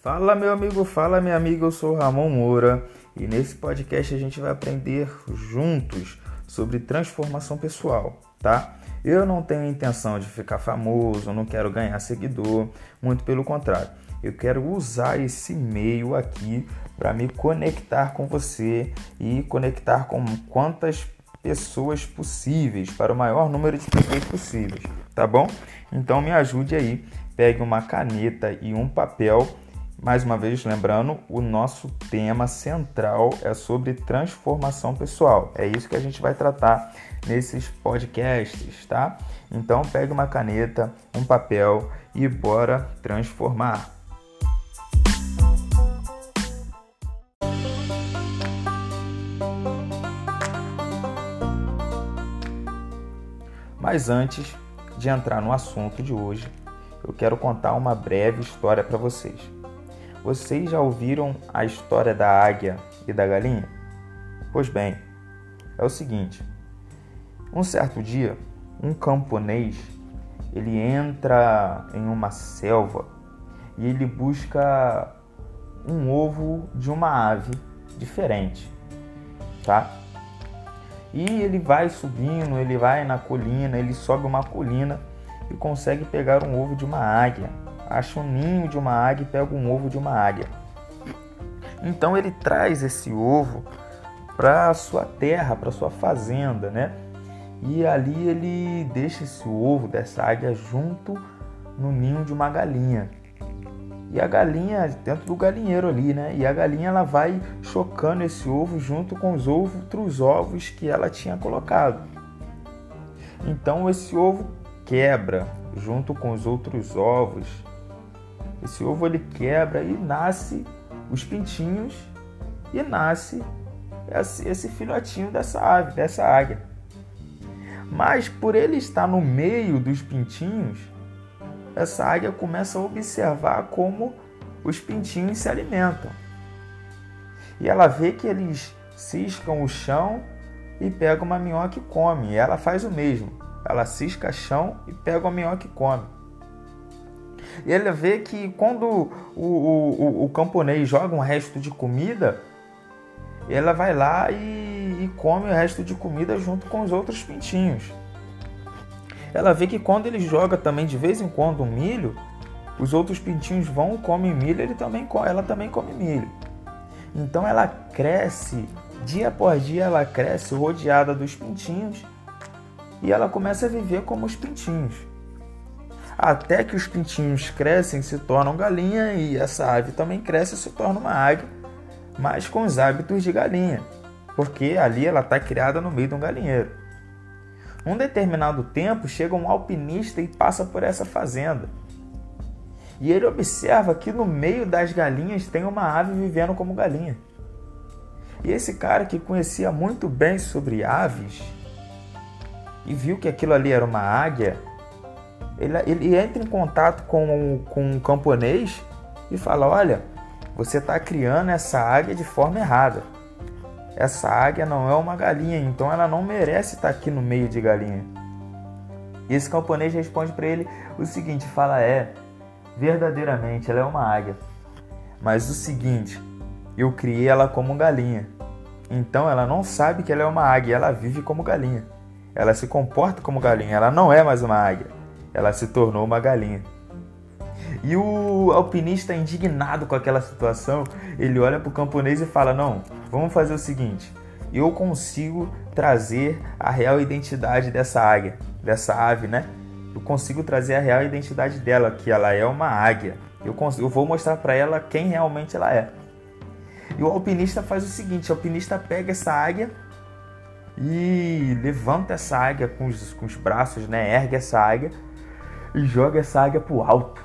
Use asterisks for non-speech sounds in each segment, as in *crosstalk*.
Fala meu amigo, fala minha amiga, eu sou Ramon Moura e nesse podcast a gente vai aprender juntos sobre transformação pessoal, tá? Eu não tenho intenção de ficar famoso, não quero ganhar seguidor, muito pelo contrário. Eu quero usar esse meio aqui para me conectar com você e conectar com quantas pessoas possíveis, para o maior número de pessoas possíveis, tá bom? Então me ajude aí, pegue uma caneta e um papel. Mais uma vez, lembrando, o nosso tema central é sobre transformação pessoal. É isso que a gente vai tratar nesses podcasts, tá? Então pegue uma caneta, um papel e bora transformar. Mas antes de entrar no assunto de hoje, eu quero contar uma breve história para vocês. Vocês já ouviram a história da águia e da galinha? Pois bem, é o seguinte: um certo dia, um camponês ele entra em uma selva e ele busca um ovo de uma ave diferente, tá? E ele vai subindo, ele vai na colina, ele sobe uma colina e consegue pegar um ovo de uma águia. Acha um ninho de uma águia e pega um ovo de uma águia. Então ele traz esse ovo para sua terra, para sua fazenda, né? E ali ele deixa esse ovo dessa águia junto no ninho de uma galinha. E a galinha dentro do galinheiro ali, né? E a galinha ela vai chocando esse ovo junto com os outros ovos que ela tinha colocado. Então esse ovo quebra junto com os outros ovos. Esse ovo ele quebra e nasce os pintinhos e nasce esse, filhotinho dessa ave, dessa águia. Mas por ele estar no meio dos pintinhos, essa águia começa a observar como os pintinhos se alimentam. E ela vê que eles ciscam o chão e pega uma minhoca e come. E ela faz o mesmo. Ela cisca chão e pega uma minhoca e come. E ela vê que quando o, o, o, o camponês joga um resto de comida, ela vai lá e, e come o resto de comida junto com os outros pintinhos ela vê que quando ele joga também de vez em quando um milho, os outros pintinhos vão comem milho, ele também ela também come milho. Então ela cresce, dia após dia ela cresce rodeada dos pintinhos e ela começa a viver como os pintinhos. Até que os pintinhos crescem, se tornam galinha e essa ave também cresce e se torna uma águia, mas com os hábitos de galinha, porque ali ela está criada no meio de um galinheiro. Um determinado tempo chega um alpinista e passa por essa fazenda. E ele observa que no meio das galinhas tem uma ave vivendo como galinha. E esse cara que conhecia muito bem sobre aves e viu que aquilo ali era uma águia, ele, ele entra em contato com, com um camponês e fala: Olha, você está criando essa águia de forma errada essa águia não é uma galinha, então ela não merece estar aqui no meio de galinha. E esse camponês responde para ele o seguinte: fala, é, verdadeiramente ela é uma águia. Mas o seguinte, eu criei ela como galinha. Então ela não sabe que ela é uma águia, ela vive como galinha. Ela se comporta como galinha, ela não é mais uma águia. Ela se tornou uma galinha. E o alpinista, indignado com aquela situação, ele olha para o camponês e fala: Não, vamos fazer o seguinte. Eu consigo trazer a real identidade dessa águia, dessa ave, né? Eu consigo trazer a real identidade dela, que ela é uma águia. Eu, consigo, eu vou mostrar para ela quem realmente ela é. E o alpinista faz o seguinte: o alpinista pega essa águia e levanta essa águia com os, com os braços, né? Ergue essa águia e joga essa águia para o alto.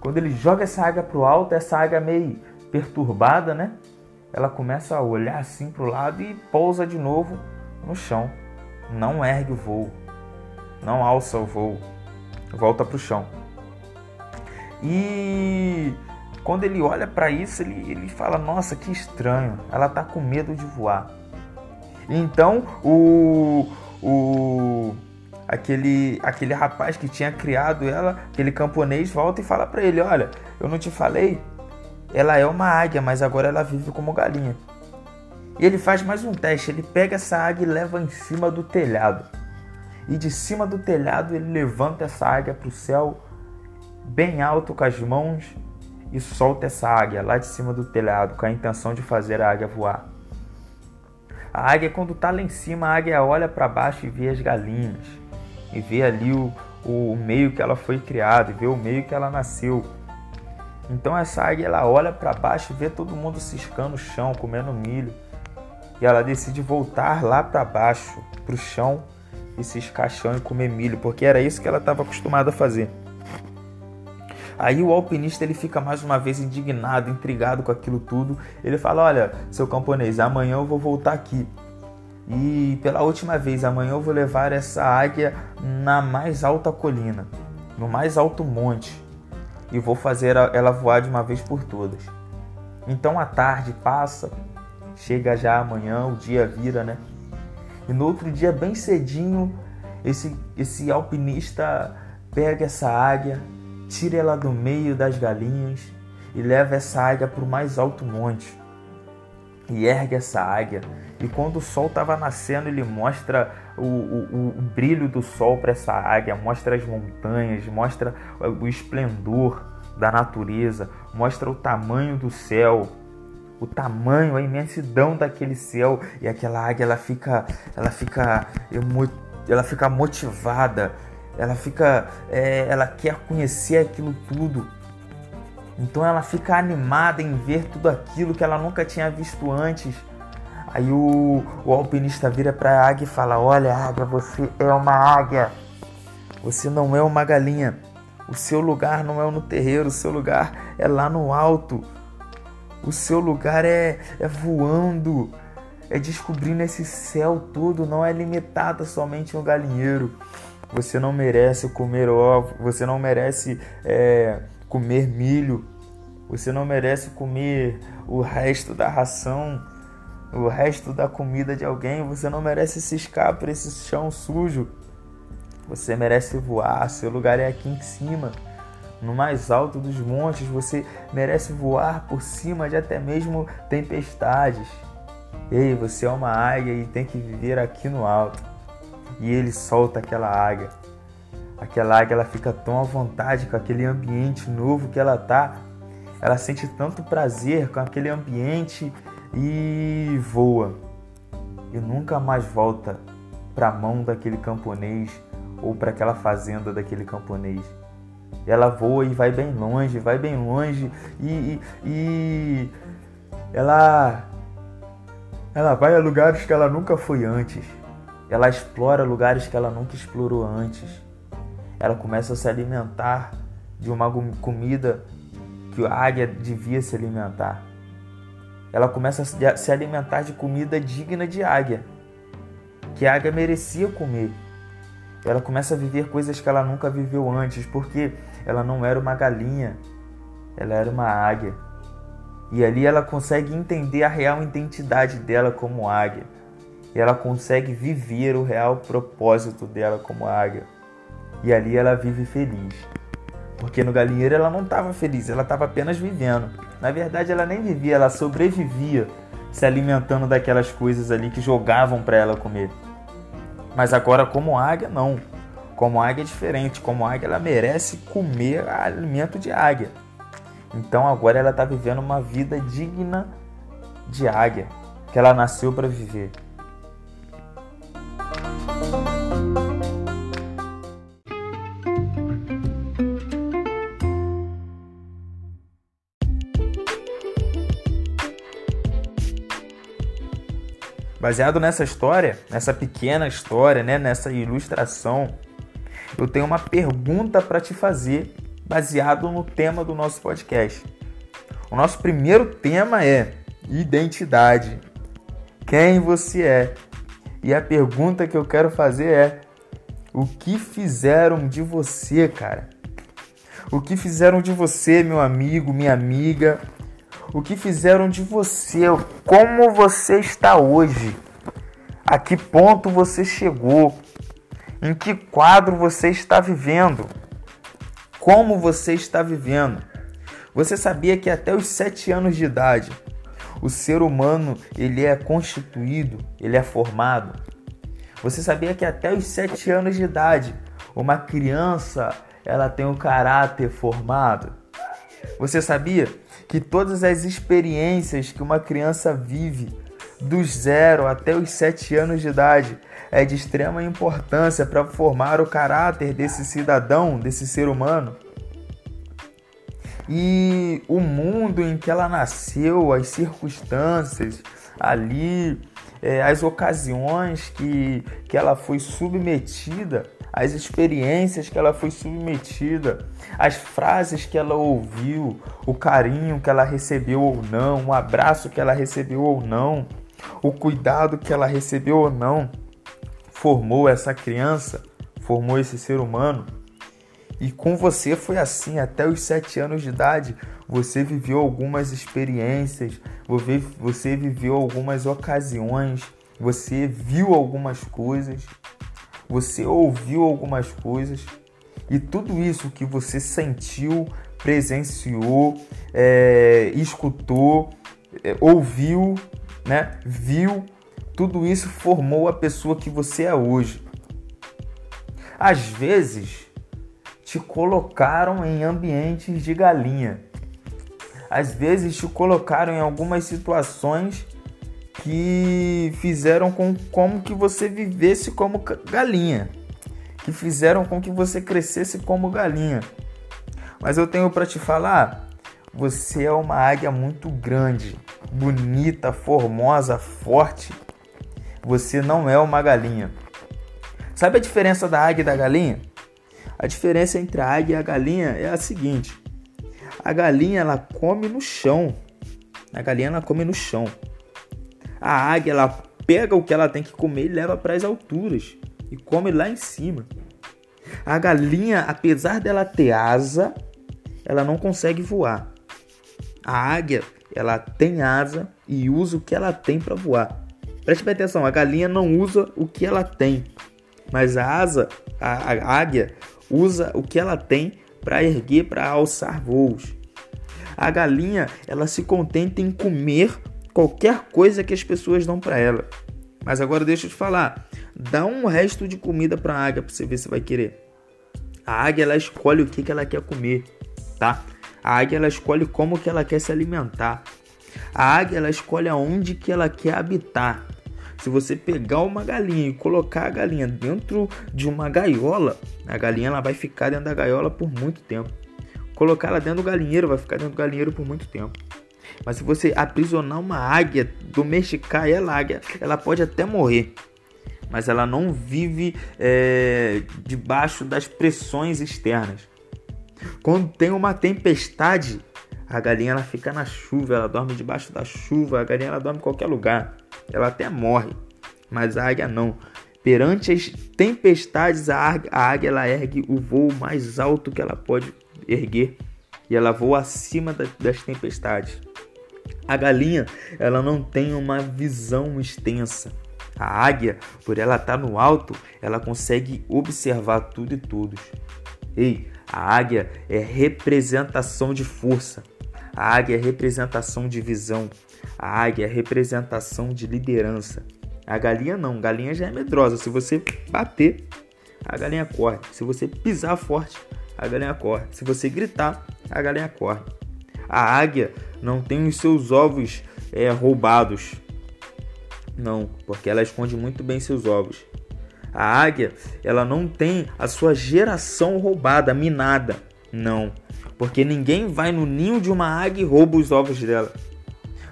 Quando ele joga essa águia para o alto, essa águia meio perturbada, né? Ela começa a olhar assim para o lado e pousa de novo no chão. Não ergue o voo, não alça o voo, volta para o chão. E quando ele olha para isso, ele, ele fala: Nossa, que estranho, ela está com medo de voar. Então o, o aquele, aquele rapaz que tinha criado ela, aquele camponês, volta e fala para ele: Olha, eu não te falei ela é uma águia, mas agora ela vive como galinha. E ele faz mais um teste, ele pega essa águia e leva em cima do telhado. E de cima do telhado ele levanta essa águia para o céu, bem alto com as mãos, e solta essa águia lá de cima do telhado, com a intenção de fazer a águia voar. A águia, quando está lá em cima, a águia olha para baixo e vê as galinhas, e vê ali o, o meio que ela foi criada, e vê o meio que ela nasceu. Então essa águia ela olha para baixo e vê todo mundo ciscando o chão, comendo milho. E ela decide voltar lá para baixo, para o chão, e ciscar chão e comer milho, porque era isso que ela estava acostumada a fazer. Aí o alpinista ele fica mais uma vez indignado, intrigado com aquilo tudo. Ele fala: Olha, seu camponês, amanhã eu vou voltar aqui. E pela última vez, amanhã eu vou levar essa águia na mais alta colina, no mais alto monte, e vou fazer ela voar de uma vez por todas. Então a tarde passa, chega já amanhã, o dia vira, né? E no outro dia, bem cedinho, esse, esse alpinista pega essa águia, tira ela do meio das galinhas e leva essa águia para o mais alto monte. E ergue essa águia. E quando o sol estava nascendo, ele mostra o, o, o brilho do sol para essa águia, mostra as montanhas, mostra o esplendor da natureza, mostra o tamanho do céu, o tamanho, a imensidão daquele céu e aquela águia ela fica, ela fica, ela fica motivada, ela fica, é, ela quer conhecer aquilo tudo. Então ela fica animada em ver tudo aquilo que ela nunca tinha visto antes. Aí o, o alpinista vira para a águia e fala: Olha, águia, você é uma águia. Você não é uma galinha. O seu lugar não é no terreiro, o seu lugar é lá no alto. O seu lugar é, é voando, é descobrindo esse céu todo, não é limitado somente no galinheiro. Você não merece comer ovo, você não merece é, comer milho, você não merece comer o resto da ração, o resto da comida de alguém, você não merece ciscar por esse chão sujo. Você merece voar, seu lugar é aqui em cima, no mais alto dos montes, você merece voar por cima de até mesmo tempestades. Ei, você é uma águia e tem que viver aqui no alto e ele solta aquela águia. Aquela águia ela fica tão à vontade com aquele ambiente novo que ela tá. Ela sente tanto prazer com aquele ambiente e voa. E nunca mais volta para a mão daquele camponês ou para aquela fazenda daquele camponês. Ela voa e vai bem longe, vai bem longe e, e, e ela ela vai a lugares que ela nunca foi antes. Ela explora lugares que ela nunca explorou antes. Ela começa a se alimentar de uma comida que a águia devia se alimentar. Ela começa a se alimentar de comida digna de águia, que a águia merecia comer. Ela começa a viver coisas que ela nunca viveu antes, porque ela não era uma galinha, ela era uma águia. E ali ela consegue entender a real identidade dela como águia e ela consegue viver o real propósito dela como águia. E ali ela vive feliz. Porque no galinheiro ela não estava feliz, ela estava apenas vivendo. Na verdade, ela nem vivia, ela sobrevivia se alimentando daquelas coisas ali que jogavam para ela comer. Mas agora, como águia, não. Como águia é diferente. Como águia, ela merece comer alimento de águia. Então agora ela está vivendo uma vida digna de águia, que ela nasceu para viver. Baseado nessa história, nessa pequena história, né, nessa ilustração, eu tenho uma pergunta para te fazer, baseado no tema do nosso podcast. O nosso primeiro tema é identidade. Quem você é? E a pergunta que eu quero fazer é: o que fizeram de você, cara? O que fizeram de você, meu amigo, minha amiga, o que fizeram de você, como você está hoje, a que ponto você chegou, em que quadro você está vivendo, como você está vivendo, Você sabia que até os 7 anos de idade o ser humano ele é constituído, ele é formado? Você sabia que até os 7 anos de idade uma criança ela tem um caráter formado? Você sabia que todas as experiências que uma criança vive dos 0 até os 7 anos de idade é de extrema importância para formar o caráter desse cidadão, desse ser humano? E o mundo em que ela nasceu, as circunstâncias ali, é, as ocasiões que, que ela foi submetida, as experiências que ela foi submetida, as frases que ela ouviu, o carinho que ela recebeu ou não, o abraço que ela recebeu ou não, o cuidado que ela recebeu ou não, formou essa criança, formou esse ser humano. E com você foi assim até os sete anos de idade. Você viveu algumas experiências, você viveu algumas ocasiões, você viu algumas coisas, você ouviu algumas coisas. E tudo isso que você sentiu, presenciou, é, escutou, é, ouviu, né, viu, tudo isso formou a pessoa que você é hoje. Às vezes, te colocaram em ambientes de galinha. Às vezes te colocaram em algumas situações que fizeram com como que você vivesse como galinha, que fizeram com que você crescesse como galinha. Mas eu tenho para te falar, você é uma águia muito grande, bonita, formosa, forte. Você não é uma galinha. Sabe a diferença da águia e da galinha? A diferença entre a águia e a galinha é a seguinte: a galinha ela come no chão. A galinha ela come no chão. A águia ela pega o que ela tem que comer e leva para as alturas e come lá em cima. A galinha, apesar dela ter asa, ela não consegue voar. A águia, ela tem asa e usa o que ela tem para voar. Preste bem atenção, a galinha não usa o que ela tem, mas a asa, a, a águia, usa o que ela tem para erguer, para alçar voos. A galinha, ela se contenta em comer qualquer coisa que as pessoas dão para ela. Mas agora deixa eu te falar, dá um resto de comida para a águia para você ver se vai querer. A águia ela escolhe o que, que ela quer comer, tá? A águia ela escolhe como que ela quer se alimentar. A águia ela escolhe aonde que ela quer habitar. Se você pegar uma galinha e colocar a galinha dentro de uma gaiola, a galinha ela vai ficar dentro da gaiola por muito tempo. Colocar ela dentro do galinheiro, vai ficar dentro do galinheiro por muito tempo. Mas se você aprisionar uma águia, domesticar ela, águia, ela pode até morrer. Mas ela não vive é, debaixo das pressões externas. Quando tem uma tempestade, a galinha ela fica na chuva, ela dorme debaixo da chuva, a galinha ela dorme em qualquer lugar ela até morre, mas a águia não. Perante as tempestades, a águia ela ergue o voo mais alto que ela pode erguer e ela voa acima das tempestades. A galinha, ela não tem uma visão extensa. A águia, por ela estar no alto, ela consegue observar tudo e todos. Ei, a águia é representação de força. A águia é representação de visão. A águia é representação de liderança. A galinha não, a galinha já é medrosa. Se você bater, a galinha corre. Se você pisar forte, a galinha corre. Se você gritar, a galinha corre. A águia não tem os seus ovos é, roubados. Não, porque ela esconde muito bem seus ovos. A águia, ela não tem a sua geração roubada, minada. Não, porque ninguém vai no ninho de uma águia e rouba os ovos dela.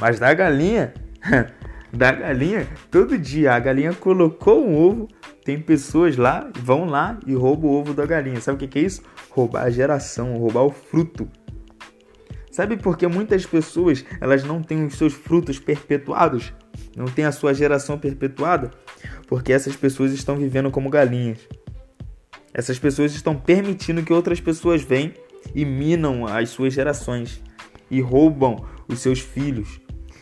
Mas da galinha, *laughs* da galinha, todo dia a galinha colocou um ovo, tem pessoas lá, vão lá e roubam o ovo da galinha. Sabe o que é isso? Roubar a geração, roubar o fruto. Sabe por que muitas pessoas elas não têm os seus frutos perpetuados? Não têm a sua geração perpetuada? Porque essas pessoas estão vivendo como galinhas. Essas pessoas estão permitindo que outras pessoas venham e minam as suas gerações e roubam os seus filhos,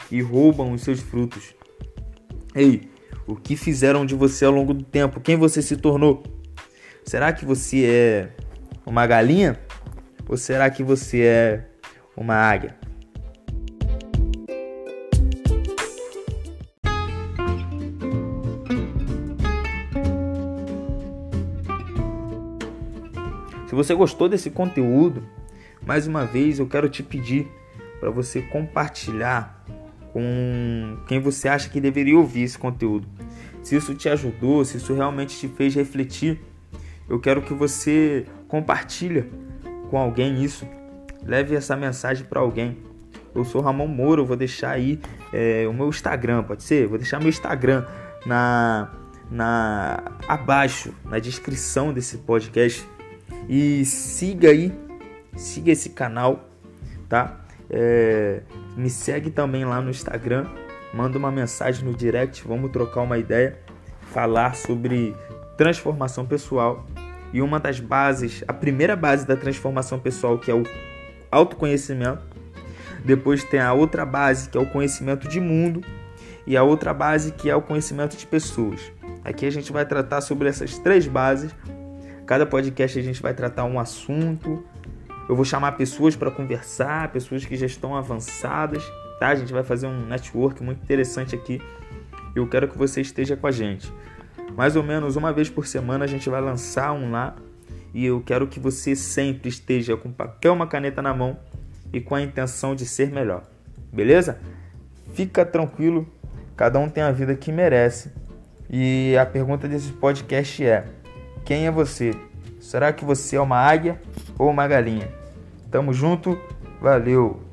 e roubam os seus frutos. Ei, o que fizeram de você ao longo do tempo? Quem você se tornou? Será que você é uma galinha? Ou será que você é uma águia. Se você gostou desse conteúdo, mais uma vez eu quero te pedir para você compartilhar com quem você acha que deveria ouvir esse conteúdo. Se isso te ajudou, se isso realmente te fez refletir, eu quero que você compartilhe com alguém isso. Leve essa mensagem para alguém. Eu sou Ramon eu vou deixar aí é, o meu Instagram, pode ser? Vou deixar meu Instagram na, na abaixo, na descrição desse podcast. E siga aí, siga esse canal, tá? É, me segue também lá no Instagram, manda uma mensagem no direct, vamos trocar uma ideia, falar sobre transformação pessoal. E uma das bases, a primeira base da transformação pessoal, que é o autoconhecimento. Depois tem a outra base, que é o conhecimento de mundo. E a outra base, que é o conhecimento de pessoas. Aqui a gente vai tratar sobre essas três bases Cada podcast a gente vai tratar um assunto. Eu vou chamar pessoas para conversar, pessoas que já estão avançadas, tá? A gente vai fazer um network muito interessante aqui. Eu quero que você esteja com a gente. Mais ou menos uma vez por semana a gente vai lançar um lá e eu quero que você sempre esteja com papel, uma caneta na mão e com a intenção de ser melhor. Beleza? Fica tranquilo, cada um tem a vida que merece. E a pergunta desse podcast é: quem é você? Será que você é uma águia ou uma galinha? Tamo junto, valeu!